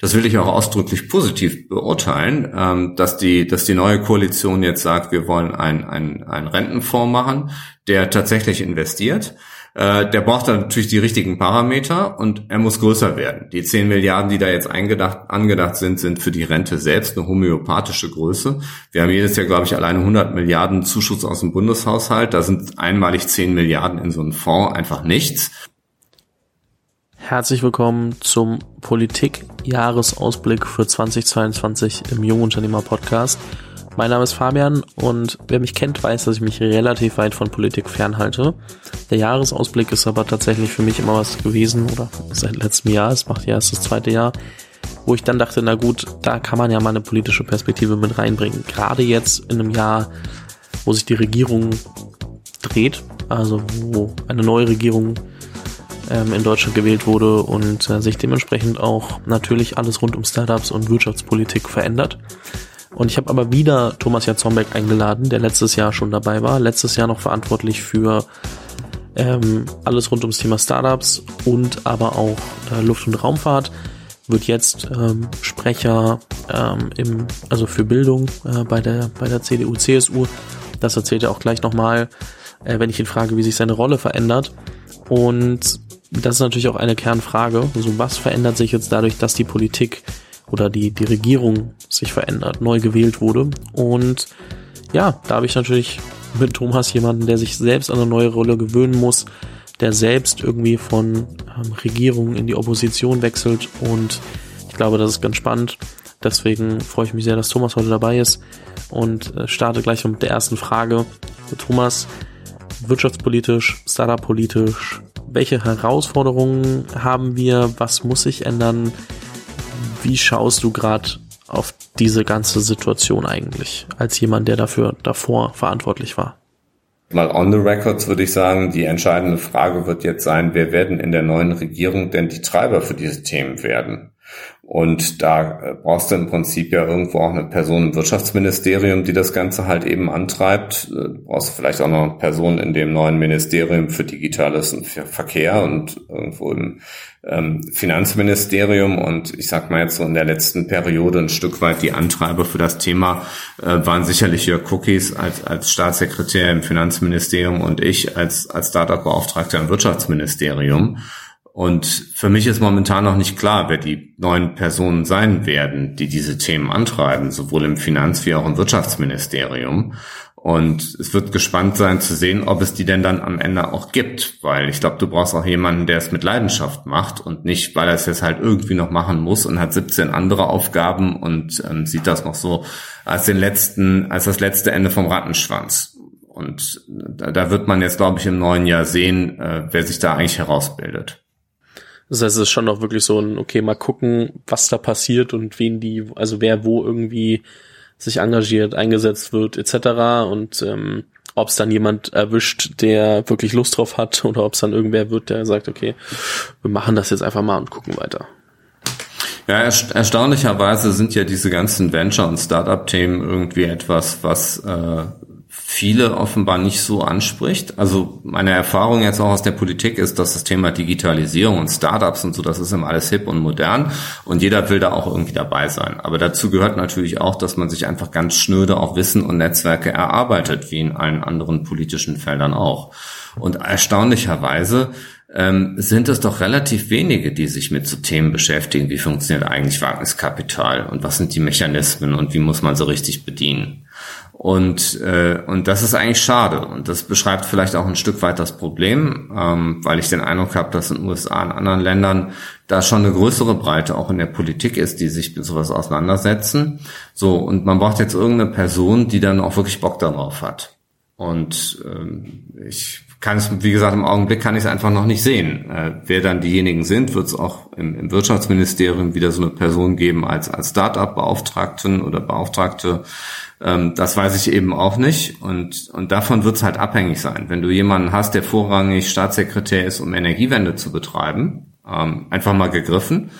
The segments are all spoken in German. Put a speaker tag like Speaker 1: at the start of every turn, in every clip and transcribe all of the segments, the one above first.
Speaker 1: das will ich auch ausdrücklich positiv beurteilen, ähm, dass die, dass die neue Koalition jetzt sagt, wir wollen einen ein Rentenfonds machen, der tatsächlich investiert. Äh, der braucht dann natürlich die richtigen Parameter und er muss größer werden. Die 10 Milliarden, die da jetzt eingedacht, angedacht sind, sind für die Rente selbst eine homöopathische Größe. Wir haben jedes Jahr, glaube ich, alleine 100 Milliarden Zuschuss aus dem Bundeshaushalt. Da sind einmalig 10 Milliarden in so einen Fonds einfach nichts.
Speaker 2: Herzlich willkommen zum Politik-Jahresausblick für 2022 im Jungunternehmer Podcast. Mein Name ist Fabian und wer mich kennt, weiß, dass ich mich relativ weit von Politik fernhalte. Der Jahresausblick ist aber tatsächlich für mich immer was gewesen oder seit letztem Jahr, es macht ja erst das zweite Jahr, wo ich dann dachte, na gut, da kann man ja mal eine politische Perspektive mit reinbringen. Gerade jetzt in einem Jahr, wo sich die Regierung dreht, also wo eine neue Regierung ähm, in Deutschland gewählt wurde und äh, sich dementsprechend auch natürlich alles rund um Startups und Wirtschaftspolitik verändert. Und ich habe aber wieder Thomas Jatzombeck eingeladen, der letztes Jahr schon dabei war, letztes Jahr noch verantwortlich für ähm, alles rund ums Thema Startups und aber auch äh, Luft- und Raumfahrt wird jetzt ähm, Sprecher ähm, im, also für Bildung äh, bei der bei der CDU CSU. Das erzählt er auch gleich nochmal, äh, wenn ich ihn frage, wie sich seine Rolle verändert. Und das ist natürlich auch eine Kernfrage. Also was verändert sich jetzt dadurch, dass die Politik oder die, die Regierung sich verändert, neu gewählt wurde. Und ja, da habe ich natürlich mit Thomas jemanden, der sich selbst an eine neue Rolle gewöhnen muss, der selbst irgendwie von ähm, Regierung in die Opposition wechselt. Und ich glaube, das ist ganz spannend. Deswegen freue ich mich sehr, dass Thomas heute dabei ist und äh, starte gleich mit der ersten Frage. Thomas, wirtschaftspolitisch, startup-politisch, welche Herausforderungen haben wir? Was muss sich ändern? Wie schaust du gerade auf diese ganze Situation eigentlich, als jemand, der dafür davor verantwortlich war?
Speaker 1: Mal on the records würde ich sagen, die entscheidende Frage wird jetzt sein, wer werden in der neuen Regierung denn die Treiber für diese Themen werden? Und da äh, brauchst du im Prinzip ja irgendwo auch eine Person im Wirtschaftsministerium, die das Ganze halt eben antreibt. Äh, du brauchst vielleicht auch noch eine Person in dem neuen Ministerium für Digitales und für Verkehr und irgendwo im ähm, Finanzministerium. Und ich sag mal jetzt so in der letzten Periode ein Stück weit die Antreiber für das Thema äh, waren sicherlich Jörg Cookies als, als Staatssekretär im Finanzministerium und ich als, als Startup-Beauftragter im Wirtschaftsministerium. Und für mich ist momentan noch nicht klar, wer die neuen Personen sein werden, die diese Themen antreiben, sowohl im Finanz- wie auch im Wirtschaftsministerium. Und es wird gespannt sein zu sehen, ob es die denn dann am Ende auch gibt, weil ich glaube, du brauchst auch jemanden, der es mit Leidenschaft macht und nicht, weil er es jetzt halt irgendwie noch machen muss und hat 17 andere Aufgaben und ähm, sieht das noch so als den letzten, als das letzte Ende vom Rattenschwanz. Und da, da wird man jetzt, glaube ich, im neuen Jahr sehen, äh, wer sich da eigentlich herausbildet.
Speaker 2: Das heißt, es ist schon noch wirklich so ein, okay, mal gucken, was da passiert und wen die, also wer wo irgendwie sich engagiert, eingesetzt wird, etc. Und ähm, ob es dann jemand erwischt, der wirklich Lust drauf hat, oder ob es dann irgendwer wird, der sagt, okay, wir machen das jetzt einfach mal und gucken weiter.
Speaker 1: Ja, erstaunlicherweise sind ja diese ganzen Venture- und Startup-Themen irgendwie etwas, was äh, viele offenbar nicht so anspricht. Also meine Erfahrung jetzt auch aus der Politik ist, dass das Thema Digitalisierung und Startups und so, das ist immer alles hip und modern und jeder will da auch irgendwie dabei sein. Aber dazu gehört natürlich auch, dass man sich einfach ganz schnöde auch Wissen und Netzwerke erarbeitet, wie in allen anderen politischen Feldern auch. Und erstaunlicherweise ähm, sind es doch relativ wenige, die sich mit so Themen beschäftigen, wie funktioniert eigentlich Wagniskapital und was sind die Mechanismen und wie muss man so richtig bedienen. Und, äh, und das ist eigentlich schade. Und das beschreibt vielleicht auch ein Stück weit das Problem, ähm, weil ich den Eindruck habe, dass in den USA und anderen Ländern da schon eine größere Breite auch in der Politik ist, die sich mit sowas auseinandersetzen. So, und man braucht jetzt irgendeine Person, die dann auch wirklich Bock darauf hat. Und ähm, ich kann es, wie gesagt, im Augenblick kann ich es einfach noch nicht sehen. Äh, wer dann diejenigen sind, wird es auch im, im, Wirtschaftsministerium wieder so eine Person geben als, als Start-up-Beauftragten oder Beauftragte, ähm, das weiß ich eben auch nicht und, und davon wird es halt abhängig sein. Wenn du jemanden hast, der vorrangig Staatssekretär ist, um Energiewende zu betreiben, ähm, einfach mal gegriffen,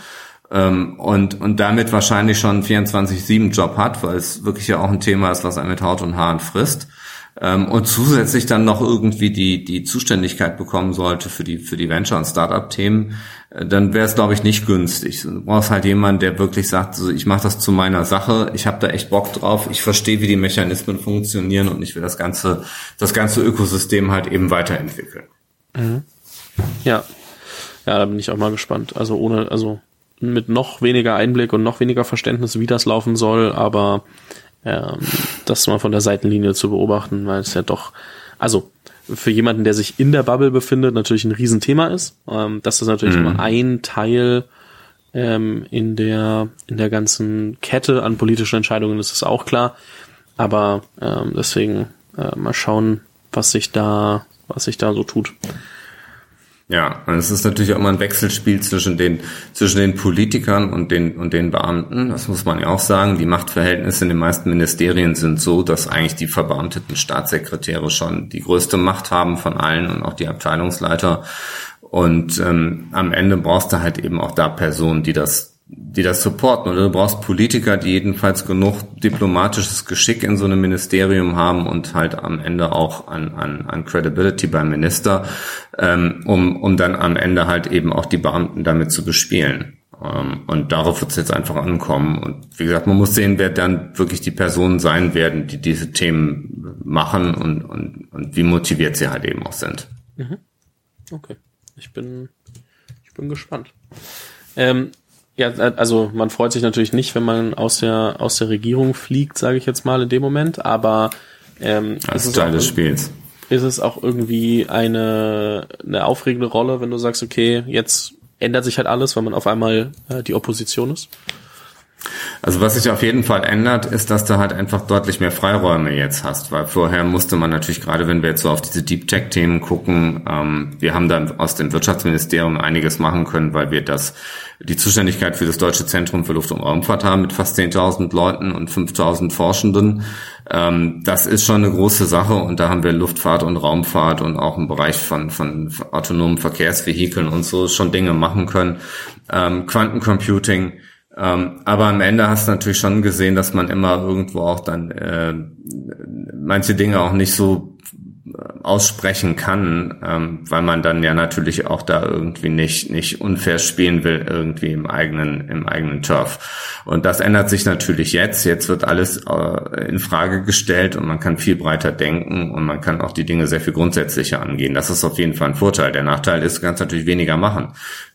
Speaker 1: ähm, und, und damit wahrscheinlich schon 24-7 Job hat, weil es wirklich ja auch ein Thema ist, was er mit Haut und Haaren frisst, und zusätzlich dann noch irgendwie die, die Zuständigkeit bekommen sollte für die, für die Venture- und Startup-Themen, äh, dann wäre es, glaube ich, nicht günstig. Du brauchst halt jemanden, der wirklich sagt, so, ich mache das zu meiner Sache, ich habe da echt Bock drauf, ich verstehe, wie die Mechanismen funktionieren und ich will das ganze, das ganze Ökosystem halt eben weiterentwickeln.
Speaker 2: Mhm. Ja. Ja, da bin ich auch mal gespannt. Also ohne, also mit noch weniger Einblick und noch weniger Verständnis, wie das laufen soll, aber ähm, das mal von der Seitenlinie zu beobachten, weil es ja doch, also für jemanden, der sich in der Bubble befindet, natürlich ein Riesenthema ist. Ähm, das ist natürlich mhm. nur ein Teil ähm, in der in der ganzen Kette an politischen Entscheidungen, das ist auch klar. Aber ähm, deswegen äh, mal schauen, was sich da was sich da so tut.
Speaker 1: Ja, und es ist natürlich auch immer ein Wechselspiel zwischen den, zwischen den Politikern und den, und den Beamten. Das muss man ja auch sagen. Die Machtverhältnisse in den meisten Ministerien sind so, dass eigentlich die verbeamteten Staatssekretäre schon die größte Macht haben von allen und auch die Abteilungsleiter. Und ähm, am Ende brauchst du halt eben auch da Personen, die das die das supporten. Oder du brauchst Politiker, die jedenfalls genug diplomatisches Geschick in so einem Ministerium haben und halt am Ende auch an, an, an Credibility beim Minister, ähm, um, um dann am Ende halt eben auch die Beamten damit zu bespielen. Ähm, und darauf wird es jetzt einfach ankommen. Und wie gesagt, man muss sehen, wer dann wirklich die Personen sein werden, die diese Themen machen und, und, und wie motiviert sie halt eben auch sind. Mhm.
Speaker 2: Okay. Ich bin, ich bin gespannt. Ähm, ja, also man freut sich natürlich nicht, wenn man aus der aus der Regierung fliegt, sage ich jetzt mal in dem Moment, aber ähm,
Speaker 1: das ist Teil des Spiels.
Speaker 2: Ist es auch irgendwie eine eine aufregende Rolle, wenn du sagst, okay, jetzt ändert sich halt alles, weil man auf einmal äh, die Opposition ist?
Speaker 1: Also was sich auf jeden Fall ändert, ist, dass du halt einfach deutlich mehr Freiräume jetzt hast, weil vorher musste man natürlich gerade, wenn wir jetzt so auf diese Deep Tech Themen gucken, ähm, wir haben dann aus dem Wirtschaftsministerium einiges machen können, weil wir das die Zuständigkeit für das Deutsche Zentrum für Luft- und Raumfahrt haben mit fast 10.000 Leuten und 5.000 Forschenden. Ähm, das ist schon eine große Sache und da haben wir Luftfahrt und Raumfahrt und auch im Bereich von, von autonomen Verkehrsvehikeln und so schon Dinge machen können. Ähm, Quantencomputing ähm, aber am Ende hast du natürlich schon gesehen, dass man immer irgendwo auch dann äh, manche Dinge auch nicht so äh, aussprechen kann, ähm, weil man dann ja natürlich auch da irgendwie nicht nicht unfair spielen will irgendwie im eigenen im eigenen Turf. Und das ändert sich natürlich jetzt. Jetzt wird alles äh, in Frage gestellt und man kann viel breiter denken und man kann auch die Dinge sehr viel grundsätzlicher angehen. Das ist auf jeden Fall ein Vorteil. Der Nachteil ist, du kannst natürlich weniger machen,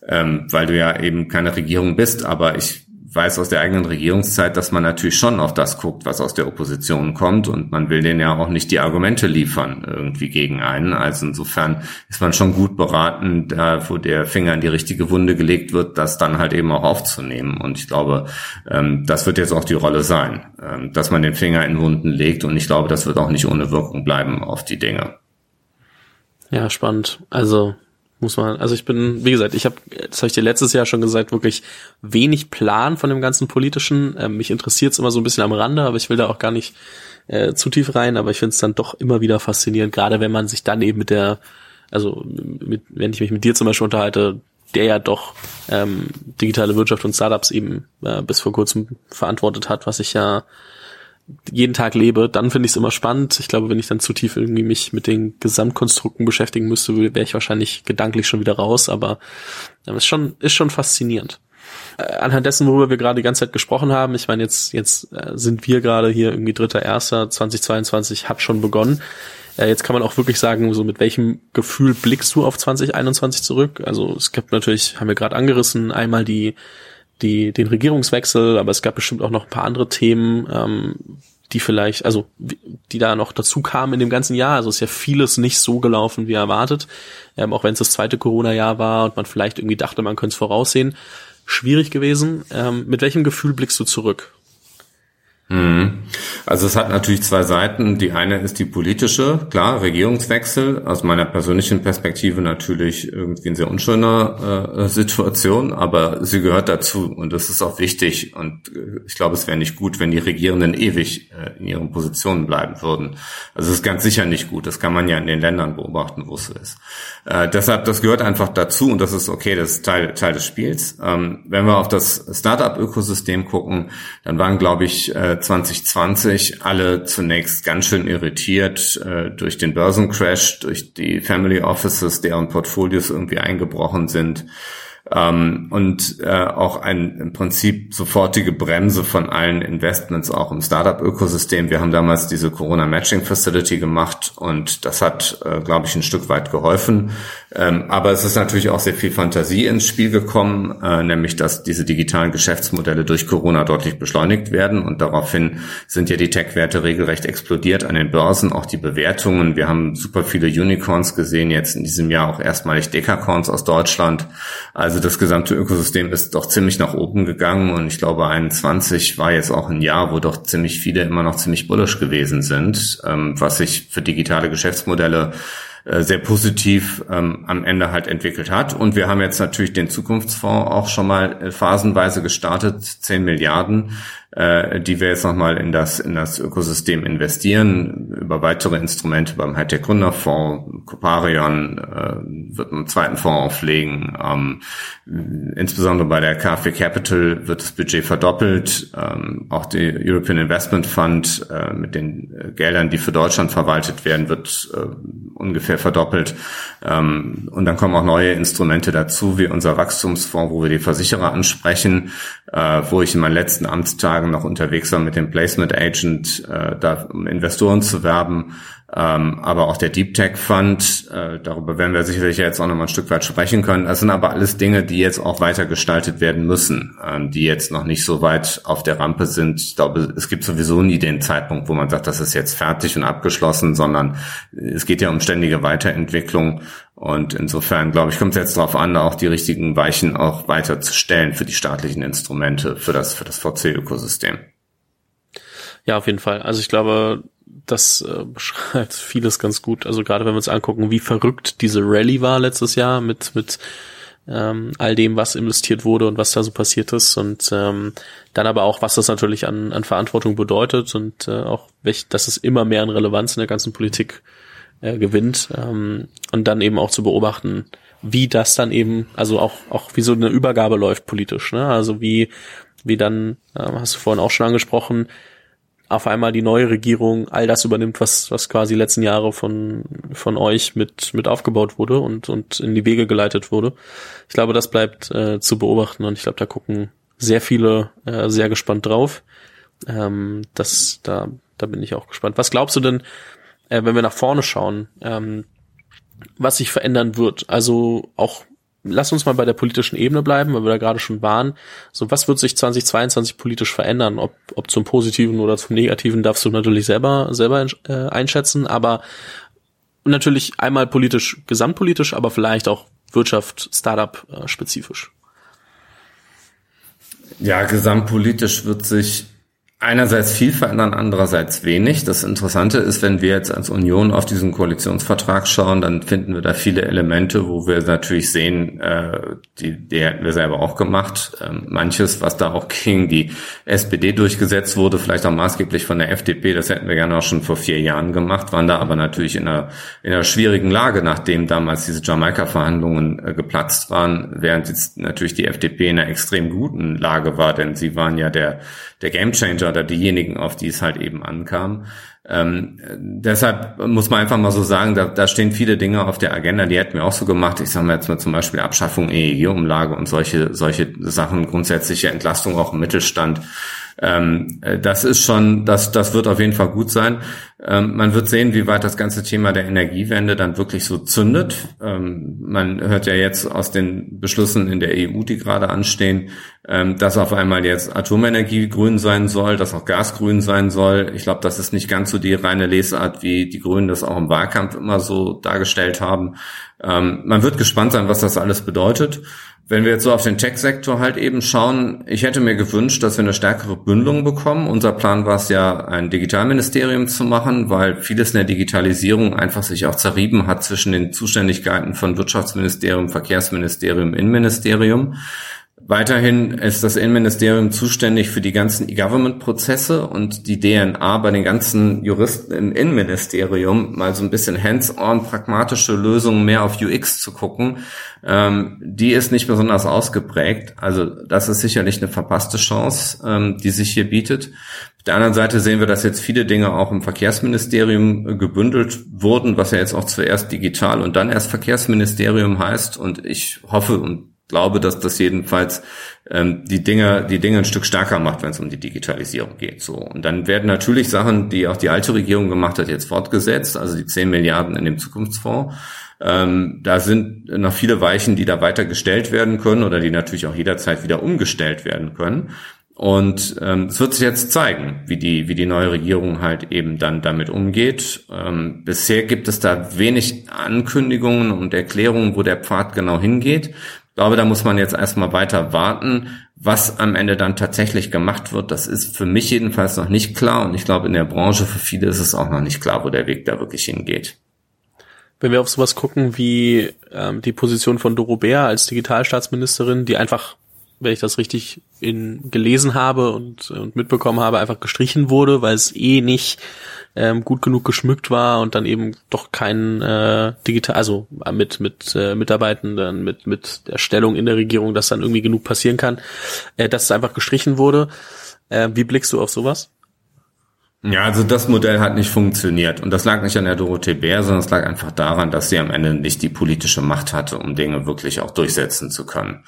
Speaker 1: ähm, weil du ja eben keine Regierung bist. Aber ich weiß aus der eigenen Regierungszeit, dass man natürlich schon auf das guckt, was aus der Opposition kommt und man will denen ja auch nicht die Argumente liefern irgendwie gegen einen. Also insofern ist man schon gut beraten, da wo der Finger in die richtige Wunde gelegt wird, das dann halt eben auch aufzunehmen. Und ich glaube, ähm, das wird jetzt auch die Rolle sein, ähm, dass man den Finger in Wunden legt und ich glaube, das wird auch nicht ohne Wirkung bleiben auf die Dinge.
Speaker 2: Ja, spannend. Also muss man, also ich bin, wie gesagt, ich habe, das habe ich dir letztes Jahr schon gesagt, wirklich wenig Plan von dem ganzen Politischen. Ähm, mich interessiert es immer so ein bisschen am Rande, aber ich will da auch gar nicht äh, zu tief rein, aber ich finde es dann doch immer wieder faszinierend, gerade wenn man sich dann eben mit der, also mit, wenn ich mich mit dir zum Beispiel unterhalte, der ja doch ähm, digitale Wirtschaft und Startups eben äh, bis vor kurzem verantwortet hat, was ich ja jeden Tag lebe, dann finde ich es immer spannend. Ich glaube, wenn ich dann zu tief irgendwie mich mit den Gesamtkonstrukten beschäftigen müsste, wäre ich wahrscheinlich gedanklich schon wieder raus, aber ähm, ist schon, ist schon faszinierend. Äh, anhand dessen, worüber wir gerade die ganze Zeit gesprochen haben, ich meine, jetzt, jetzt äh, sind wir gerade hier irgendwie dritter, erster, 2022 hat schon begonnen. Äh, jetzt kann man auch wirklich sagen, so mit welchem Gefühl blickst du auf 2021 zurück? Also es gibt natürlich, haben wir gerade angerissen, einmal die die, den Regierungswechsel, aber es gab bestimmt auch noch ein paar andere Themen, ähm, die vielleicht, also die da noch dazu kamen in dem ganzen Jahr. Also ist ja vieles nicht so gelaufen wie erwartet, ähm, auch wenn es das zweite Corona-Jahr war und man vielleicht irgendwie dachte, man könnte es voraussehen. Schwierig gewesen. Ähm, mit welchem Gefühl blickst du zurück?
Speaker 1: Mhm. Also es hat natürlich zwei Seiten. Die eine ist die politische, klar, Regierungswechsel. Aus meiner persönlichen Perspektive natürlich irgendwie eine sehr unschöne äh, Situation, aber sie gehört dazu und das ist auch wichtig. Und äh, ich glaube, es wäre nicht gut, wenn die Regierenden ewig äh, in ihren Positionen bleiben würden. Also es ist ganz sicher nicht gut. Das kann man ja in den Ländern beobachten, wo es ist. Äh, deshalb, das gehört einfach dazu und das ist okay, das ist Teil, Teil des Spiels. Ähm, wenn wir auf das Startup-Ökosystem gucken, dann waren, glaube ich, äh, 2020 alle zunächst ganz schön irritiert äh, durch den Börsencrash, durch die Family Offices, deren Portfolios irgendwie eingebrochen sind ähm, und äh, auch ein im Prinzip sofortige Bremse von allen Investments auch im Startup-Ökosystem. Wir haben damals diese Corona-Matching-Facility gemacht und das hat, äh, glaube ich, ein Stück weit geholfen. Ähm, aber es ist natürlich auch sehr viel Fantasie ins Spiel gekommen, äh, nämlich dass diese digitalen Geschäftsmodelle durch Corona deutlich beschleunigt werden und daraufhin sind ja die Tech-Werte regelrecht explodiert an den Börsen, auch die Bewertungen. Wir haben super viele Unicorns gesehen, jetzt in diesem Jahr auch erstmalig Dekacorns aus Deutschland. Also also das gesamte Ökosystem ist doch ziemlich nach oben gegangen und ich glaube 21 war jetzt auch ein Jahr, wo doch ziemlich viele immer noch ziemlich bullish gewesen sind, ähm, was sich für digitale Geschäftsmodelle äh, sehr positiv ähm, am Ende halt entwickelt hat. Und wir haben jetzt natürlich den Zukunftsfonds auch schon mal äh, phasenweise gestartet, 10 Milliarden, äh, die wir jetzt nochmal in das, in das Ökosystem investieren, über weitere Instrumente beim Hightech Gründerfonds, Coparion äh, wird einen zweiten Fonds auflegen, ähm, insbesondere bei der KfW Capital wird das Budget verdoppelt, ähm, auch die European Investment Fund äh, mit den äh, Geldern, die für Deutschland verwaltet werden, wird äh, ungefähr verdoppelt. Ähm, und dann kommen auch neue Instrumente dazu, wie unser Wachstumsfonds, wo wir die Versicherer ansprechen, äh, wo ich in meinen letzten Amtstagen Tagen noch unterwegs war mit dem Placement Agent, äh, da um Investoren zu werben, ähm, aber auch der Deep Tech Fund, äh, darüber werden wir sicherlich jetzt auch noch mal ein Stück weit sprechen können. Das sind aber alles Dinge, die jetzt auch weiter gestaltet werden müssen, ähm, die jetzt noch nicht so weit auf der Rampe sind. Ich glaube, es gibt sowieso nie den Zeitpunkt, wo man sagt, das ist jetzt fertig und abgeschlossen, sondern es geht ja um ständige Weiterentwicklung. Und insofern, glaube ich, kommt es jetzt darauf an, auch die richtigen Weichen auch weiter zu stellen für die staatlichen Instrumente, für das, für das VC-Ökosystem.
Speaker 2: Ja, auf jeden Fall. Also ich glaube, das äh, beschreibt vieles ganz gut. Also gerade wenn wir uns angucken, wie verrückt diese Rallye war letztes Jahr mit mit ähm, all dem, was investiert wurde und was da so passiert ist und ähm, dann aber auch, was das natürlich an, an Verantwortung bedeutet und äh, auch, welch, dass es immer mehr an Relevanz in der ganzen Politik äh, gewinnt ähm, und dann eben auch zu beobachten, wie das dann eben, also auch auch wie so eine Übergabe läuft politisch, ne? Also wie wie dann, äh, hast du vorhin auch schon angesprochen, auf einmal die neue Regierung all das übernimmt, was, was quasi letzten Jahre von, von euch mit, mit aufgebaut wurde und, und in die Wege geleitet wurde. Ich glaube, das bleibt äh, zu beobachten und ich glaube, da gucken sehr viele äh, sehr gespannt drauf. Ähm, das, da, da bin ich auch gespannt. Was glaubst du denn, äh, wenn wir nach vorne schauen, ähm, was sich verändern wird? Also auch lass uns mal bei der politischen Ebene bleiben, weil wir da gerade schon waren. So, was wird sich 2022 politisch verändern? Ob, ob zum Positiven oder zum Negativen darfst du natürlich selber, selber äh, einschätzen, aber natürlich einmal politisch, gesamtpolitisch, aber vielleicht auch Wirtschaft, Startup äh, spezifisch.
Speaker 1: Ja, gesamtpolitisch wird sich einerseits viel verändern, andererseits wenig. Das Interessante ist, wenn wir jetzt als Union auf diesen Koalitionsvertrag schauen, dann finden wir da viele Elemente, wo wir natürlich sehen, äh, die, die hätten wir selber auch gemacht. Ähm, manches, was da auch gegen die SPD durchgesetzt wurde, vielleicht auch maßgeblich von der FDP, das hätten wir gerne auch schon vor vier Jahren gemacht, waren da aber natürlich in einer, in einer schwierigen Lage, nachdem damals diese Jamaika-Verhandlungen äh, geplatzt waren, während jetzt natürlich die FDP in einer extrem guten Lage war, denn sie waren ja der, der Gamechanger oder diejenigen, auf die es halt eben ankam. Ähm, deshalb muss man einfach mal so sagen, da, da stehen viele Dinge auf der Agenda, die hätten wir auch so gemacht. Ich sage mal jetzt mal zum Beispiel Abschaffung EEG-Umlage und solche, solche Sachen, grundsätzliche Entlastung auch im Mittelstand. Ähm, äh, das ist schon, das, das wird auf jeden Fall gut sein. Ähm, man wird sehen, wie weit das ganze Thema der Energiewende dann wirklich so zündet. Ähm, man hört ja jetzt aus den Beschlüssen in der EU, die gerade anstehen, ähm, dass auf einmal jetzt Atomenergie grün sein soll, dass auch Gas grün sein soll. Ich glaube, das ist nicht ganz so die reine Lesart, wie die Grünen das auch im Wahlkampf immer so dargestellt haben. Ähm, man wird gespannt sein, was das alles bedeutet. Wenn wir jetzt so auf den Tech-Sektor halt eben schauen, ich hätte mir gewünscht, dass wir eine stärkere Bündelung bekommen. Unser Plan war es ja, ein Digitalministerium zu machen, weil vieles in der Digitalisierung einfach sich auch zerrieben hat zwischen den Zuständigkeiten von Wirtschaftsministerium, Verkehrsministerium, Innenministerium. Weiterhin ist das Innenministerium zuständig für die ganzen E-Government-Prozesse und die DNA bei den ganzen Juristen im Innenministerium mal so ein bisschen hands-on pragmatische Lösungen mehr auf UX zu gucken, ähm, die ist nicht besonders ausgeprägt. Also das ist sicherlich eine verpasste Chance, ähm, die sich hier bietet. Auf der anderen Seite sehen wir, dass jetzt viele Dinge auch im Verkehrsministerium gebündelt wurden, was ja jetzt auch zuerst digital und dann erst Verkehrsministerium heißt. Und ich hoffe und glaube, dass das jedenfalls ähm, die Dinge, die Dinge ein Stück stärker macht, wenn es um die Digitalisierung geht. So und dann werden natürlich Sachen, die auch die alte Regierung gemacht hat, jetzt fortgesetzt. Also die 10 Milliarden in dem Zukunftsfonds. Ähm, da sind noch viele Weichen, die da weiter gestellt werden können oder die natürlich auch jederzeit wieder umgestellt werden können. Und ähm, es wird sich jetzt zeigen, wie die, wie die neue Regierung halt eben dann damit umgeht. Ähm, bisher gibt es da wenig Ankündigungen und Erklärungen, wo der Pfad genau hingeht. Ich glaube, da muss man jetzt erstmal weiter warten. Was am Ende dann tatsächlich gemacht wird, das ist für mich jedenfalls noch nicht klar. Und ich glaube, in der Branche für viele ist es auch noch nicht klar, wo der Weg da wirklich hingeht.
Speaker 2: Wenn wir auf sowas gucken wie ähm, die Position von Doro Bär als Digitalstaatsministerin, die einfach, wenn ich das richtig in, gelesen habe und, und mitbekommen habe, einfach gestrichen wurde, weil es eh nicht ähm, gut genug geschmückt war und dann eben doch kein äh, digital, also mit mit äh, Mitarbeitenden, mit mit der Stellung in der Regierung, dass dann irgendwie genug passieren kann, äh, dass es einfach gestrichen wurde. Äh, wie blickst du auf sowas?
Speaker 1: Ja, also das Modell hat nicht funktioniert. Und das lag nicht an der Dorothee Bär, sondern es lag einfach daran, dass sie am Ende nicht die politische Macht hatte, um Dinge wirklich auch durchsetzen zu können.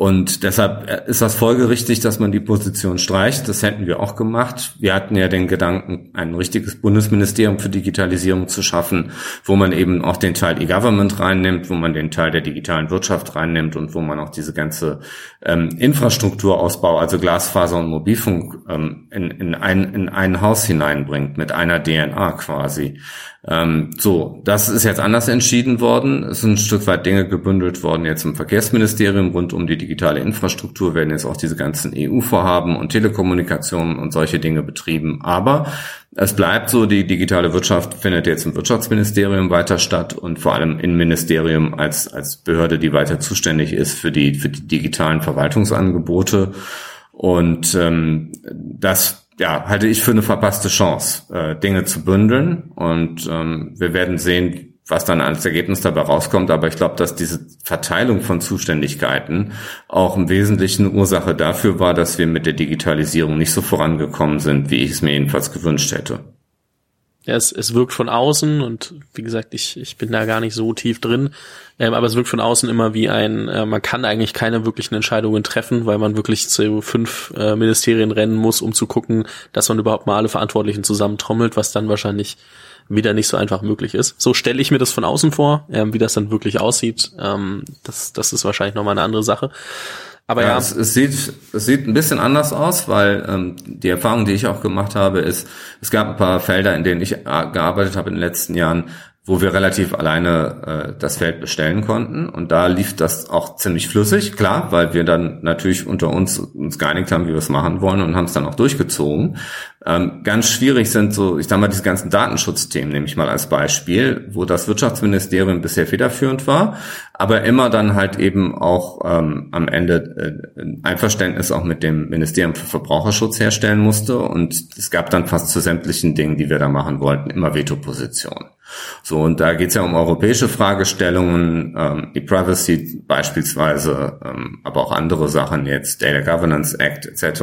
Speaker 1: Und deshalb ist das folgerichtig, dass man die Position streicht. Das hätten wir auch gemacht. Wir hatten ja den Gedanken, ein richtiges Bundesministerium für Digitalisierung zu schaffen, wo man eben auch den Teil E-Government reinnimmt, wo man den Teil der digitalen Wirtschaft reinnimmt und wo man auch diese ganze ähm, Infrastrukturausbau, also Glasfaser und Mobilfunk, ähm, in, in, ein, in ein Haus hineinbringt, mit einer DNA quasi. Ähm, so, das ist jetzt anders entschieden worden. Es sind ein Stück weit Dinge gebündelt worden jetzt im Verkehrsministerium rund um die digitale Infrastruktur werden jetzt auch diese ganzen EU-Vorhaben und Telekommunikationen und solche Dinge betrieben. Aber es bleibt so, die digitale Wirtschaft findet jetzt im Wirtschaftsministerium weiter statt und vor allem im Ministerium als, als Behörde, die weiter zuständig ist für die, für die digitalen Verwaltungsangebote. Und ähm, das ja, halte ich für eine verpasste Chance, äh, Dinge zu bündeln. Und ähm, wir werden sehen, was dann als Ergebnis dabei rauskommt. Aber ich glaube, dass diese Verteilung von Zuständigkeiten auch im Wesentlichen Ursache dafür war, dass wir mit der Digitalisierung nicht so vorangekommen sind, wie ich es mir jedenfalls gewünscht hätte.
Speaker 2: Ja, es, es wirkt von außen und wie gesagt, ich, ich bin da gar nicht so tief drin, ähm, aber es wirkt von außen immer wie ein, äh, man kann eigentlich keine wirklichen Entscheidungen treffen, weil man wirklich zu fünf äh, Ministerien rennen muss, um zu gucken, dass man überhaupt mal alle Verantwortlichen zusammentrommelt, was dann wahrscheinlich wieder nicht so einfach möglich ist. So stelle ich mir das von außen vor, ähm, wie das dann wirklich aussieht. Ähm, das, das ist wahrscheinlich nochmal eine andere Sache.
Speaker 1: Aber ja, ja. Es, es, sieht, es sieht ein bisschen anders aus, weil ähm, die Erfahrung, die ich auch gemacht habe, ist, es gab ein paar Felder, in denen ich äh, gearbeitet habe in den letzten Jahren, wo wir relativ alleine äh, das Feld bestellen konnten. Und da lief das auch ziemlich flüssig, klar, weil wir dann natürlich unter uns uns geeinigt haben, wie wir es machen wollen und haben es dann auch durchgezogen. Ähm, ganz schwierig sind so, ich sage mal, diese ganzen Datenschutzthemen, nehme ich mal als Beispiel, wo das Wirtschaftsministerium bisher federführend war, aber immer dann halt eben auch ähm, am Ende äh, Einverständnis auch mit dem Ministerium für Verbraucherschutz herstellen musste. Und es gab dann fast zu sämtlichen Dingen, die wir da machen wollten, immer Veto-Position. So, und da geht es ja um europäische Fragestellungen, ähm, die Privacy beispielsweise, ähm, aber auch andere Sachen jetzt, Data Governance Act etc.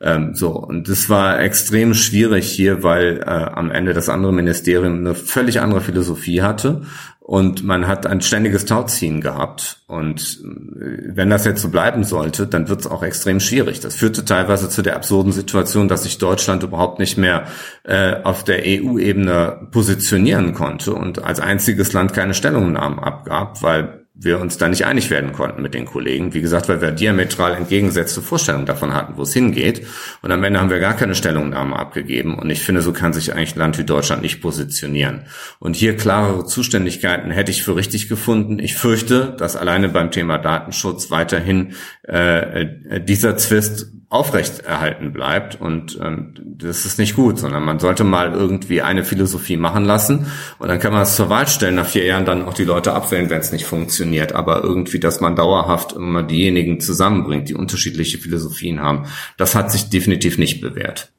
Speaker 1: Ähm, so, und das war extrem schwierig hier, weil äh, am Ende das andere Ministerium eine völlig andere Philosophie hatte und man hat ein ständiges Tauziehen gehabt. Und äh, wenn das jetzt so bleiben sollte, dann wird es auch extrem schwierig. Das führte teilweise zu der absurden Situation, dass sich Deutschland überhaupt nicht mehr äh, auf der EU-Ebene positionieren konnte und als einziges Land keine Stellungnahmen abgab, weil wir uns da nicht einig werden konnten mit den Kollegen. Wie gesagt, weil wir diametral entgegengesetzte Vorstellungen davon hatten, wo es hingeht. Und am Ende haben wir gar keine Stellungnahme abgegeben. Und ich finde, so kann sich eigentlich ein Land wie Deutschland nicht positionieren. Und hier klarere Zuständigkeiten hätte ich für richtig gefunden. Ich fürchte, dass alleine beim Thema Datenschutz weiterhin äh, dieser Zwist aufrecht erhalten bleibt. Und ähm, das ist nicht gut, sondern man sollte mal irgendwie eine Philosophie machen lassen und dann kann man es zur Wahl stellen. Nach vier Jahren dann auch die Leute abwählen, wenn es nicht funktioniert. Aber irgendwie, dass man dauerhaft immer diejenigen zusammenbringt, die unterschiedliche Philosophien haben, das hat sich definitiv nicht bewährt.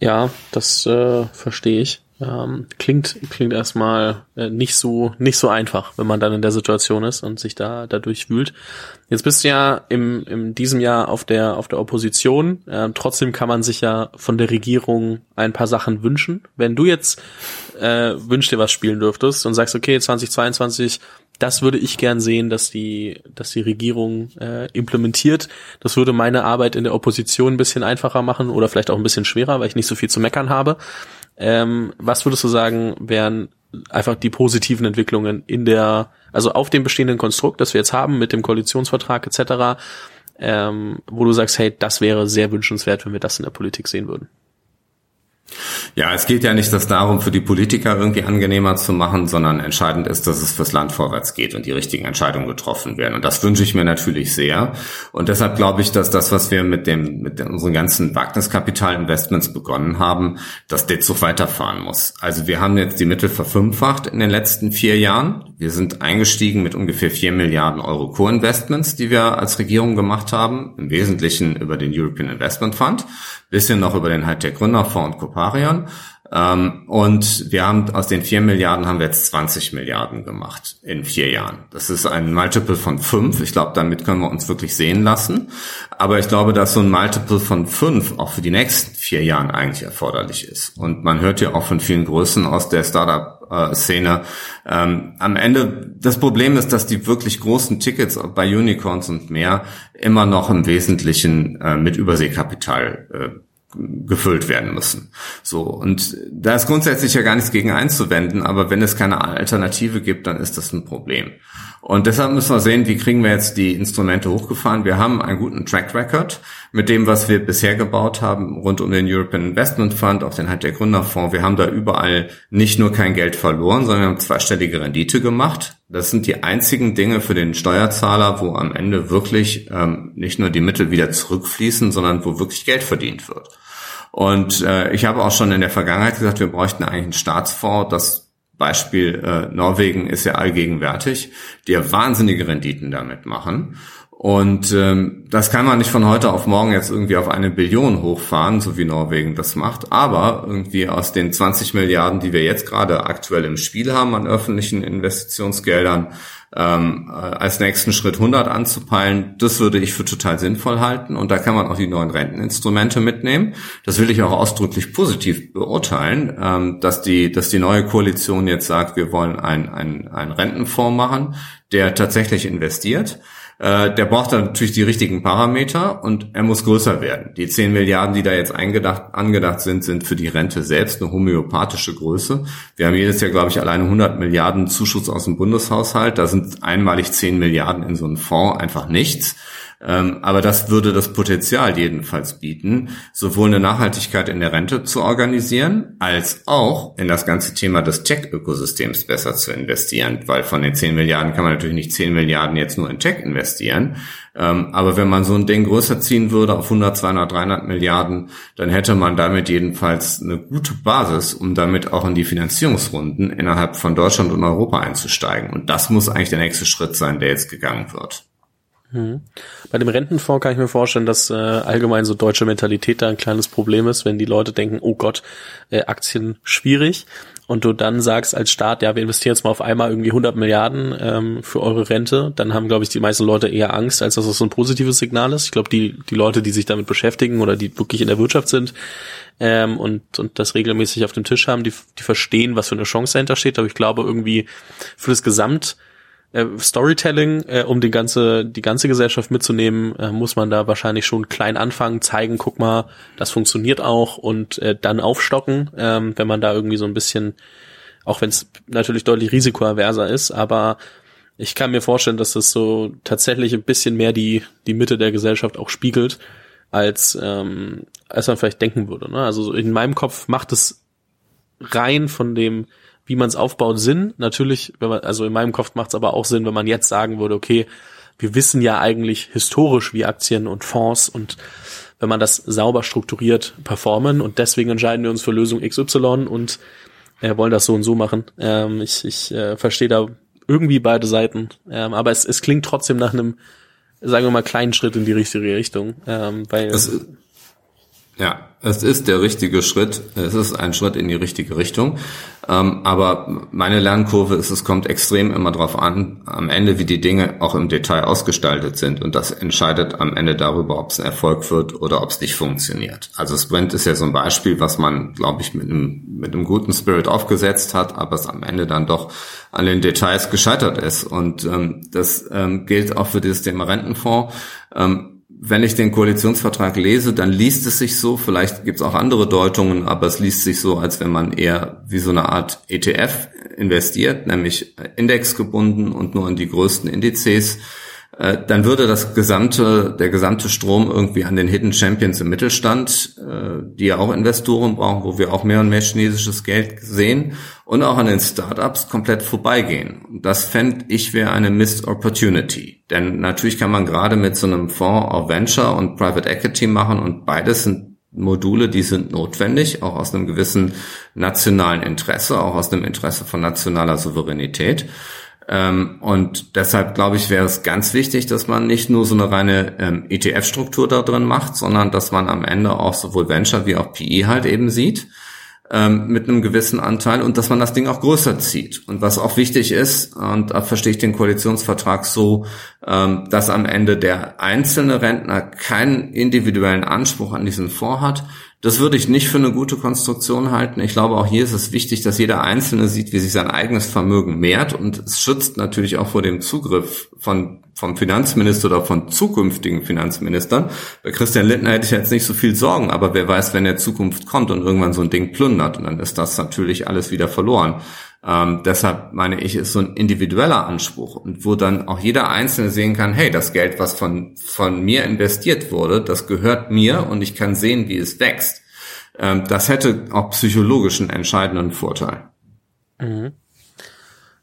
Speaker 2: Ja, das äh, verstehe ich. Ähm, klingt klingt erstmal äh, nicht so nicht so einfach, wenn man dann in der Situation ist und sich da dadurch wühlt. Jetzt bist du ja im in diesem Jahr auf der auf der Opposition. Äh, trotzdem kann man sich ja von der Regierung ein paar Sachen wünschen. Wenn du jetzt äh, wünschst dir was spielen dürftest und sagst, okay, 2022 das würde ich gern sehen, dass die, dass die Regierung äh, implementiert. Das würde meine Arbeit in der Opposition ein bisschen einfacher machen oder vielleicht auch ein bisschen schwerer, weil ich nicht so viel zu meckern habe. Ähm, was würdest du sagen, wären einfach die positiven Entwicklungen in der, also auf dem bestehenden Konstrukt, das wir jetzt haben mit dem Koalitionsvertrag etc., ähm, wo du sagst, hey, das wäre sehr wünschenswert, wenn wir das in der Politik sehen würden?
Speaker 1: Ja, es geht ja nicht das darum, für die Politiker irgendwie angenehmer zu machen, sondern entscheidend ist, dass es fürs Land vorwärts geht und die richtigen Entscheidungen getroffen werden. Und das wünsche ich mir natürlich sehr. Und deshalb glaube ich, dass das, was wir mit dem, mit unseren ganzen Wagniskapitalinvestments begonnen haben, dass der Zug weiterfahren muss. Also wir haben jetzt die Mittel verfünffacht in den letzten vier Jahren. Wir sind eingestiegen mit ungefähr vier Milliarden Euro Co-Investments, die wir als Regierung gemacht haben, im Wesentlichen über den European Investment Fund bisschen noch über den Hightech Gründerfonds und Coparion. Ähm, und wir haben aus den vier Milliarden haben wir jetzt 20 Milliarden gemacht in vier Jahren. Das ist ein Multiple von fünf. Ich glaube, damit können wir uns wirklich sehen lassen. Aber ich glaube, dass so ein Multiple von fünf auch für die nächsten vier Jahren eigentlich erforderlich ist. Und man hört ja auch von vielen Größen aus der Startup-Szene. Ähm, am Ende, das Problem ist, dass die wirklich großen Tickets bei Unicorns und mehr immer noch im Wesentlichen äh, mit Überseekapital äh, gefüllt werden müssen. So und da ist grundsätzlich ja gar nichts gegen einzuwenden, aber wenn es keine Alternative gibt, dann ist das ein Problem. Und deshalb müssen wir sehen, wie kriegen wir jetzt die Instrumente hochgefahren. Wir haben einen guten Track Record mit dem, was wir bisher gebaut haben, rund um den European Investment Fund, auch den halt der Gründerfonds. Wir haben da überall nicht nur kein Geld verloren, sondern wir haben zweistellige Rendite gemacht. Das sind die einzigen Dinge für den Steuerzahler, wo am Ende wirklich ähm, nicht nur die Mittel wieder zurückfließen, sondern wo wirklich Geld verdient wird. Und äh, ich habe auch schon in der Vergangenheit gesagt, wir bräuchten eigentlich einen Staatsfonds. Das Beispiel äh, Norwegen ist ja allgegenwärtig, die ja wahnsinnige Renditen damit machen. Und ähm, das kann man nicht von heute auf morgen jetzt irgendwie auf eine Billion hochfahren, so wie Norwegen das macht. Aber irgendwie aus den 20 Milliarden, die wir jetzt gerade aktuell im Spiel haben an öffentlichen Investitionsgeldern, ähm, äh, als nächsten Schritt 100 anzupeilen, das würde ich für total sinnvoll halten. Und da kann man auch die neuen Renteninstrumente mitnehmen. Das will ich auch ausdrücklich positiv beurteilen, ähm, dass die, dass die neue Koalition jetzt sagt, wir wollen einen ein Rentenfonds machen, der tatsächlich investiert. Äh, der braucht dann natürlich die richtigen Parameter und er muss größer werden. Die 10 Milliarden, die da jetzt eingedacht, angedacht sind, sind für die Rente selbst eine homöopathische Größe. Wir haben jedes Jahr, glaube ich, alleine 100 Milliarden Zuschuss aus dem Bundeshaushalt. Da sind einmalig 10 Milliarden in so einen Fonds einfach nichts. Ähm, aber das würde das Potenzial jedenfalls bieten, sowohl eine Nachhaltigkeit in der Rente zu organisieren, als auch in das ganze Thema des Tech-Ökosystems besser zu investieren. Weil von den 10 Milliarden kann man natürlich nicht 10 Milliarden jetzt nur in Tech investieren. Ähm, aber wenn man so ein Ding größer ziehen würde auf 100, 200, 300 Milliarden, dann hätte man damit jedenfalls eine gute Basis, um damit auch in die Finanzierungsrunden innerhalb von Deutschland und Europa einzusteigen. Und das muss eigentlich der nächste Schritt sein, der jetzt gegangen wird.
Speaker 2: Mhm. Bei dem Rentenfonds kann ich mir vorstellen, dass äh, allgemein so deutsche Mentalität da ein kleines Problem ist, wenn die Leute denken, oh Gott, äh, Aktien schwierig und du dann sagst als Staat, ja, wir investieren jetzt mal auf einmal irgendwie 100 Milliarden ähm, für eure Rente, dann haben, glaube ich, die meisten Leute eher Angst, als dass das so ein positives Signal ist. Ich glaube, die, die Leute, die sich damit beschäftigen oder die wirklich in der Wirtschaft sind ähm, und, und das regelmäßig auf dem Tisch haben, die, die verstehen, was für eine Chance dahinter steht. Aber ich glaube, irgendwie für das Gesamt äh, Storytelling, äh, um die ganze, die ganze Gesellschaft mitzunehmen, äh, muss man da wahrscheinlich schon klein anfangen, zeigen, guck mal, das funktioniert auch und äh, dann aufstocken, ähm, wenn man da irgendwie so ein bisschen, auch wenn es natürlich deutlich risikoaverser ist, aber ich kann mir vorstellen, dass das so tatsächlich ein bisschen mehr die, die Mitte der Gesellschaft auch spiegelt, als, ähm, als man vielleicht denken würde. Ne? Also in meinem Kopf macht es rein von dem, wie man es aufbaut, Sinn. Natürlich, wenn man, also in meinem Kopf macht es aber auch Sinn, wenn man jetzt sagen würde, okay, wir wissen ja eigentlich historisch, wie Aktien und Fonds und wenn man das sauber strukturiert performen und deswegen entscheiden wir uns für Lösung XY und äh, wollen das so und so machen. Ähm, ich ich äh, verstehe da irgendwie beide Seiten, ähm, aber es, es klingt trotzdem nach einem, sagen wir mal, kleinen Schritt in die richtige Richtung, ähm, weil
Speaker 1: es, ja, es ist der richtige Schritt. Es ist ein Schritt in die richtige Richtung. Ähm, aber meine Lernkurve ist, es kommt extrem immer darauf an, am Ende, wie die Dinge auch im Detail ausgestaltet sind. Und das entscheidet am Ende darüber, ob es ein Erfolg wird oder ob es nicht funktioniert. Also Sprint ist ja so ein Beispiel, was man, glaube ich, mit einem, mit einem guten Spirit aufgesetzt hat, aber es am Ende dann doch an den Details gescheitert ist. Und ähm, das ähm, gilt auch für dieses Thema Rentenfonds. Ähm, wenn ich den Koalitionsvertrag lese, dann liest es sich so, vielleicht gibt es auch andere Deutungen, aber es liest sich so, als wenn man eher wie so eine Art ETF investiert, nämlich indexgebunden und nur in die größten Indizes äh, dann würde das gesamte, der gesamte Strom irgendwie an den Hidden Champions im Mittelstand, äh, die ja auch Investoren brauchen, wo wir auch mehr und mehr chinesisches Geld sehen, und auch an den Startups komplett vorbeigehen. Das fände ich wäre eine Missed Opportunity. Denn natürlich kann man gerade mit so einem Fonds auch Venture und Private Equity machen und beides sind Module, die sind notwendig, auch aus einem gewissen nationalen Interesse, auch aus dem Interesse von nationaler Souveränität. Ähm, und deshalb glaube ich, wäre es ganz wichtig, dass man nicht nur so eine reine ähm, ETF-Struktur da drin macht, sondern dass man am Ende auch sowohl Venture wie auch PE halt eben sieht ähm, mit einem gewissen Anteil und dass man das Ding auch größer zieht. Und was auch wichtig ist, und da verstehe ich den Koalitionsvertrag so, ähm, dass am Ende der einzelne Rentner keinen individuellen Anspruch an diesen Fonds hat, das würde ich nicht für eine gute Konstruktion halten. Ich glaube, auch hier ist es wichtig, dass jeder Einzelne sieht, wie sich sein eigenes Vermögen mehrt und es schützt natürlich auch vor dem Zugriff von, vom Finanzminister oder von zukünftigen Finanzministern. Bei Christian Lindner hätte ich jetzt nicht so viel Sorgen, aber wer weiß, wenn der Zukunft kommt und irgendwann so ein Ding plündert und dann ist das natürlich alles wieder verloren. Ähm, deshalb meine ich, ist so ein individueller Anspruch und wo dann auch jeder Einzelne sehen kann, hey, das Geld, was von, von mir investiert wurde, das gehört mir und ich kann sehen, wie es wächst. Ähm, das hätte auch psychologisch einen entscheidenden Vorteil.
Speaker 2: Mhm.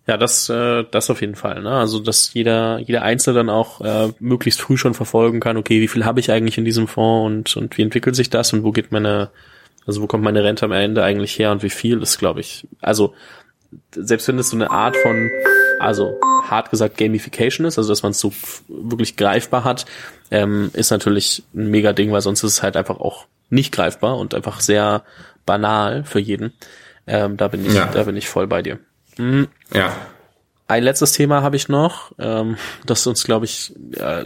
Speaker 2: Ja, das, äh, das auf jeden Fall. Ne? Also, dass jeder, jeder Einzelne dann auch äh, möglichst früh schon verfolgen kann, okay, wie viel habe ich eigentlich in diesem Fonds und, und wie entwickelt sich das und wo geht meine, also wo kommt meine Rente am Ende eigentlich her und wie viel ist, glaube ich. Also selbst wenn es so eine Art von, also hart gesagt Gamification ist, also dass man es so wirklich greifbar hat, ähm, ist natürlich ein mega Ding, weil sonst ist es halt einfach auch nicht greifbar und einfach sehr banal für jeden. Ähm, da bin ich, ja. da bin ich voll bei dir. Mhm.
Speaker 1: Ja.
Speaker 2: Ein letztes Thema habe ich noch, ähm, das uns, glaube ich,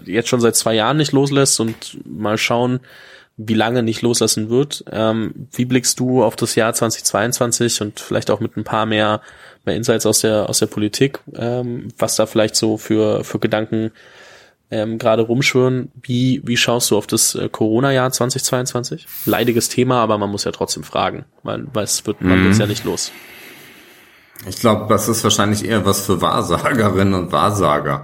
Speaker 2: jetzt schon seit zwei Jahren nicht loslässt und mal schauen, wie lange nicht loslassen wird. Ähm, wie blickst du auf das Jahr 2022 und vielleicht auch mit ein paar mehr, mehr Insights aus der, aus der Politik, ähm, was da vielleicht so für, für Gedanken ähm, gerade rumschwören? Wie, wie schaust du auf das äh, Corona-Jahr 2022? Leidiges Thema, aber man muss ja trotzdem fragen, weil, weil es wird, man mhm. wird ja nicht los.
Speaker 1: Ich glaube, das ist wahrscheinlich eher was für Wahrsagerinnen und Wahrsager.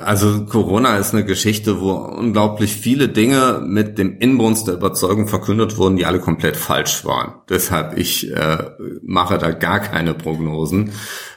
Speaker 1: Also Corona ist eine Geschichte, wo unglaublich viele Dinge mit dem Inbrunst der Überzeugung verkündet wurden, die alle komplett falsch waren. Deshalb ich äh, mache da gar keine Prognosen,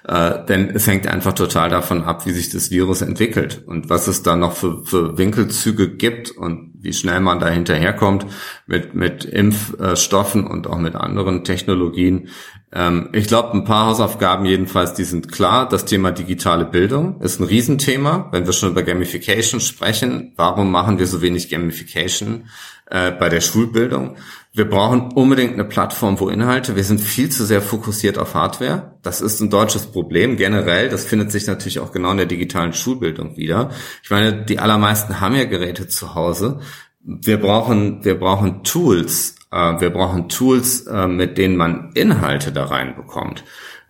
Speaker 1: äh, denn es hängt einfach total davon ab, wie sich das Virus entwickelt und was es da noch für, für Winkelzüge gibt und wie schnell man da hinterherkommt mit mit Impfstoffen und auch mit anderen Technologien. Ähm, ich glaube, ein paar Hausaufgaben jedenfalls, die sind klar. Das Thema digitale Bildung ist ein Riesenthema. Wenn wir schon über Gamification sprechen, warum machen wir so wenig Gamification äh, bei der Schulbildung? Wir brauchen unbedingt eine Plattform, wo Inhalte, wir sind viel zu sehr fokussiert auf Hardware. Das ist ein deutsches Problem generell. Das findet sich natürlich auch genau in der digitalen Schulbildung wieder. Ich meine, die allermeisten haben ja Geräte zu Hause. Wir brauchen, wir brauchen Tools, wir brauchen Tools, äh, mit denen man Inhalte da reinbekommt.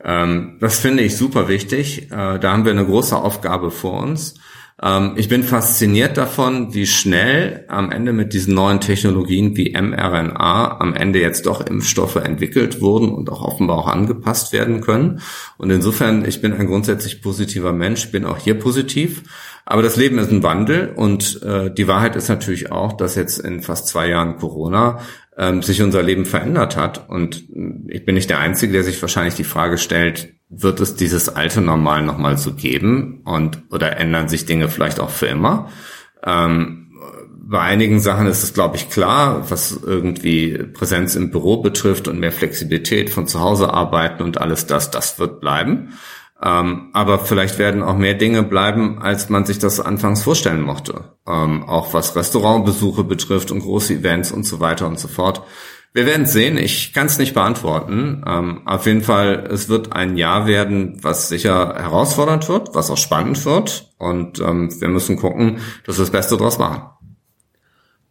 Speaker 1: Ähm, das finde ich super wichtig. Äh, da haben wir eine große Aufgabe vor uns. Ähm, ich bin fasziniert davon, wie schnell am Ende mit diesen neuen Technologien wie mRNA am Ende jetzt doch Impfstoffe entwickelt wurden und auch offenbar auch angepasst werden können. Und insofern, ich bin ein grundsätzlich positiver Mensch, bin auch hier positiv. Aber das Leben ist ein Wandel und äh, die Wahrheit ist natürlich auch, dass jetzt in fast zwei Jahren Corona ähm, sich unser Leben verändert hat. Und ich bin nicht der Einzige, der sich wahrscheinlich die Frage stellt, wird es dieses alte Normal nochmal so geben und oder ändern sich Dinge vielleicht auch für immer? Ähm, bei einigen Sachen ist es, glaube ich, klar, was irgendwie Präsenz im Büro betrifft und mehr Flexibilität von zu Hause arbeiten und alles das, das wird bleiben. Ähm, aber vielleicht werden auch mehr Dinge bleiben, als man sich das anfangs vorstellen mochte. Ähm, auch was Restaurantbesuche betrifft und große Events und so weiter und so fort. Wir werden sehen. Ich kann es nicht beantworten. Ähm, auf jeden Fall, es wird ein Jahr werden, was sicher herausfordernd wird, was auch spannend wird. Und ähm, wir müssen gucken, dass wir das Beste draus machen.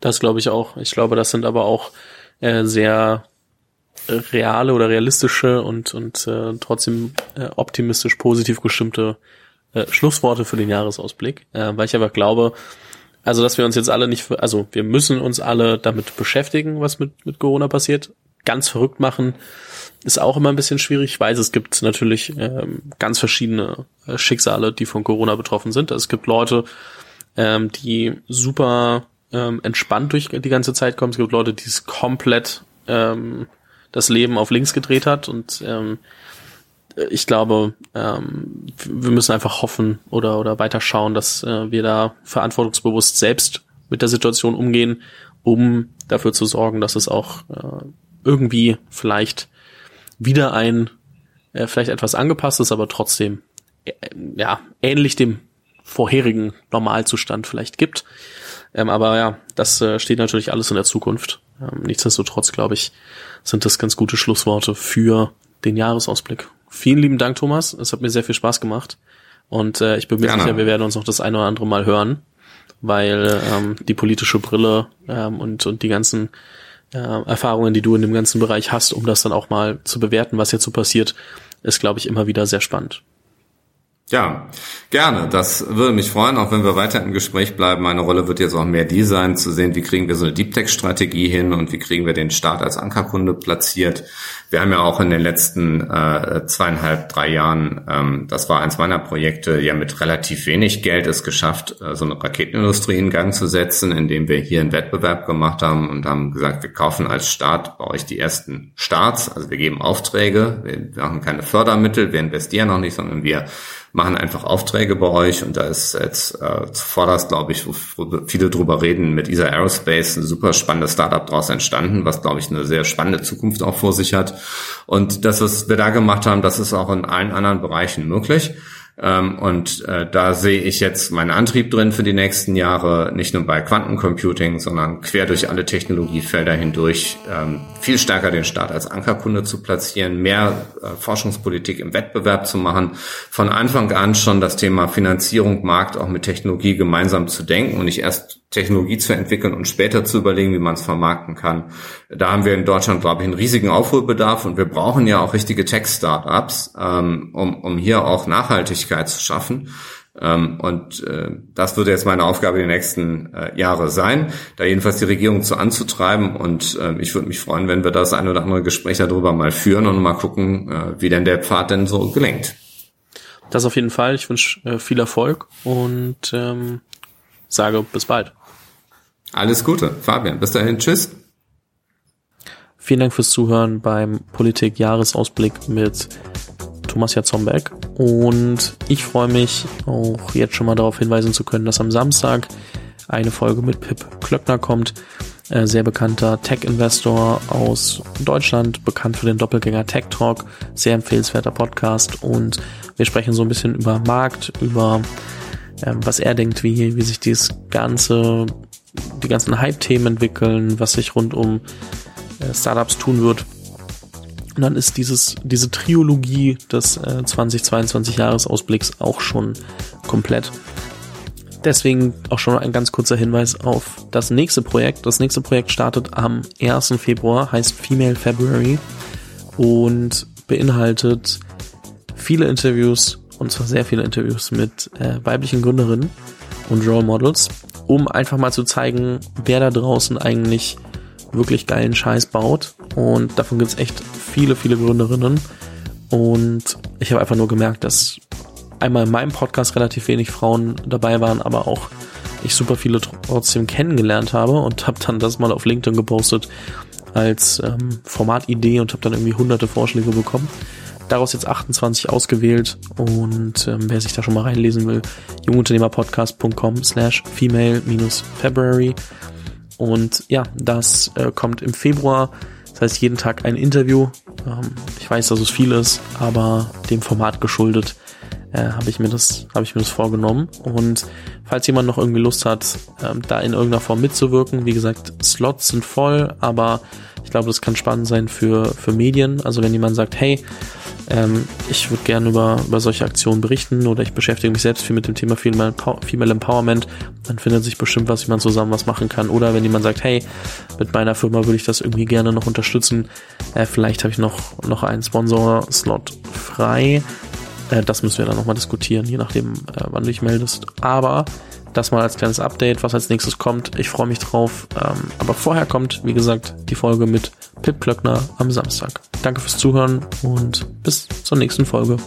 Speaker 2: Das glaube ich auch. Ich glaube, das sind aber auch äh, sehr reale oder realistische und, und äh, trotzdem äh, optimistisch positiv gestimmte äh, Schlussworte für den Jahresausblick, äh, weil ich aber glaube, also dass wir uns jetzt alle nicht, also wir müssen uns alle damit beschäftigen, was mit, mit Corona passiert. Ganz verrückt machen ist auch immer ein bisschen schwierig. Ich weiß, es gibt natürlich ähm, ganz verschiedene äh, Schicksale, die von Corona betroffen sind. Also es gibt Leute, ähm, die super ähm, entspannt durch die ganze Zeit kommen. Es gibt Leute, die es komplett ähm, das Leben auf links gedreht hat und ähm, ich glaube, ähm, wir müssen einfach hoffen oder oder weiter schauen, dass äh, wir da verantwortungsbewusst selbst mit der Situation umgehen, um dafür zu sorgen, dass es auch äh, irgendwie vielleicht wieder ein äh, vielleicht etwas angepasstes, aber trotzdem äh, ja ähnlich dem vorherigen Normalzustand vielleicht gibt. Ähm, aber ja, das äh, steht natürlich alles in der Zukunft. Ähm, nichtsdestotrotz, glaube ich, sind das ganz gute Schlussworte für den Jahresausblick. Vielen lieben Dank, Thomas. Es hat mir sehr viel Spaß gemacht. Und äh, ich bin mir sicher, wir werden uns noch das eine oder andere Mal hören, weil ähm, die politische Brille ähm, und, und die ganzen äh, Erfahrungen, die du in dem ganzen Bereich hast, um das dann auch mal zu bewerten, was jetzt so passiert, ist, glaube ich, immer wieder sehr spannend.
Speaker 1: Ja, gerne. Das würde mich freuen, auch wenn wir weiter im Gespräch bleiben. Meine Rolle wird jetzt auch mehr die sein, zu sehen, wie kriegen wir so eine Deep Tech-Strategie hin und wie kriegen wir den Staat als Ankerkunde platziert. Wir haben ja auch in den letzten äh, zweieinhalb, drei Jahren, ähm, das war eins meiner Projekte, ja mit relativ wenig Geld es geschafft, äh, so eine Raketenindustrie in Gang zu setzen, indem wir hier einen Wettbewerb gemacht haben und haben gesagt, wir kaufen als Staat bei euch die ersten Starts. Also wir geben Aufträge, wir machen keine Fördermittel, wir investieren noch nicht, sondern wir machen einfach Aufträge bei euch und da ist jetzt äh, zuvorderst, glaube ich, wo, viele drüber reden, mit ESA Aerospace ein super spannendes Startup daraus entstanden, was, glaube ich, eine sehr spannende Zukunft auch vor sich hat. Und das, was wir da gemacht haben, das ist auch in allen anderen Bereichen möglich. Ähm, und äh, da sehe ich jetzt meinen Antrieb drin für die nächsten Jahre, nicht nur bei Quantencomputing, sondern quer durch alle Technologiefelder hindurch, ähm, viel stärker den Staat als Ankerkunde zu platzieren, mehr äh, Forschungspolitik im Wettbewerb zu machen, von Anfang an schon das Thema Finanzierung, Markt auch mit Technologie gemeinsam zu denken und nicht erst Technologie zu entwickeln und später zu überlegen, wie man es vermarkten kann. Da haben wir in Deutschland, glaube ich, einen riesigen Aufholbedarf und wir brauchen ja auch richtige Tech-Startups, ähm, um, um hier auch Nachhaltigkeit zu schaffen. Ähm, und äh, das wird jetzt meine Aufgabe die nächsten äh, Jahre sein, da jedenfalls die Regierung zu anzutreiben. Und äh, ich würde mich freuen, wenn wir das ein oder andere Gespräch darüber mal führen und mal gucken, äh, wie denn der Pfad denn so gelingt.
Speaker 2: Das auf jeden Fall. Ich wünsche äh, viel Erfolg und ähm, sage bis bald.
Speaker 1: Alles Gute, Fabian. Bis dahin. Tschüss.
Speaker 2: Vielen Dank fürs Zuhören beim Politik-Jahresausblick mit Thomas Jatzombeck. Und ich freue mich auch jetzt schon mal darauf hinweisen zu können, dass am Samstag eine Folge mit Pip Klöckner kommt. Äh, sehr bekannter Tech-Investor aus Deutschland, bekannt für den Doppelgänger Tech Talk. Sehr empfehlenswerter Podcast. Und wir sprechen so ein bisschen über Markt, über ähm, was er denkt, wie, wie sich dieses ganze, die ganzen Hype-Themen entwickeln, was sich rund um äh, Startups tun wird. Und dann ist dieses, diese Triologie des äh, 2022 Jahresausblicks auch schon komplett. Deswegen auch schon ein ganz kurzer Hinweis auf das nächste Projekt. Das nächste Projekt startet am 1. Februar, heißt Female February und beinhaltet viele Interviews und zwar sehr viele Interviews mit äh, weiblichen Gründerinnen und Role Models, um einfach mal zu zeigen, wer da draußen eigentlich wirklich geilen Scheiß baut. Und davon gibt es echt viele, viele Gründerinnen. Und ich habe einfach nur gemerkt, dass einmal in meinem Podcast relativ wenig Frauen dabei waren, aber auch ich super viele trotzdem kennengelernt habe und habe dann das mal auf LinkedIn gepostet als ähm, Formatidee und habe dann irgendwie hunderte Vorschläge bekommen. Daraus jetzt 28 ausgewählt und ähm, wer sich da schon mal reinlesen will, jungunternehmerpodcast.com slash female-february und ja, das äh, kommt im Februar. Das heißt, jeden Tag ein Interview. Ähm, ich weiß, dass es viel ist, aber dem Format geschuldet äh, habe ich mir das ich mir das vorgenommen und falls jemand noch irgendwie Lust hat ähm, da in irgendeiner Form mitzuwirken wie gesagt Slots sind voll aber ich glaube das kann spannend sein für für Medien also wenn jemand sagt hey ähm, ich würde gerne über, über solche Aktionen berichten oder ich beschäftige mich selbst viel mit dem Thema Female, Female Empowerment, dann findet sich bestimmt was, wie man zusammen was machen kann. Oder wenn jemand sagt, hey, mit meiner Firma würde ich das irgendwie gerne noch unterstützen, äh, vielleicht habe ich noch, noch einen Sponsor-Slot frei. Äh, das müssen wir dann nochmal diskutieren, je nachdem, äh, wann du dich meldest. Aber das mal als kleines Update, was als nächstes kommt. Ich freue mich drauf. Ähm, aber vorher kommt, wie gesagt, die Folge mit Pip Klöckner am Samstag. Danke fürs Zuhören und bis zur nächsten Folge.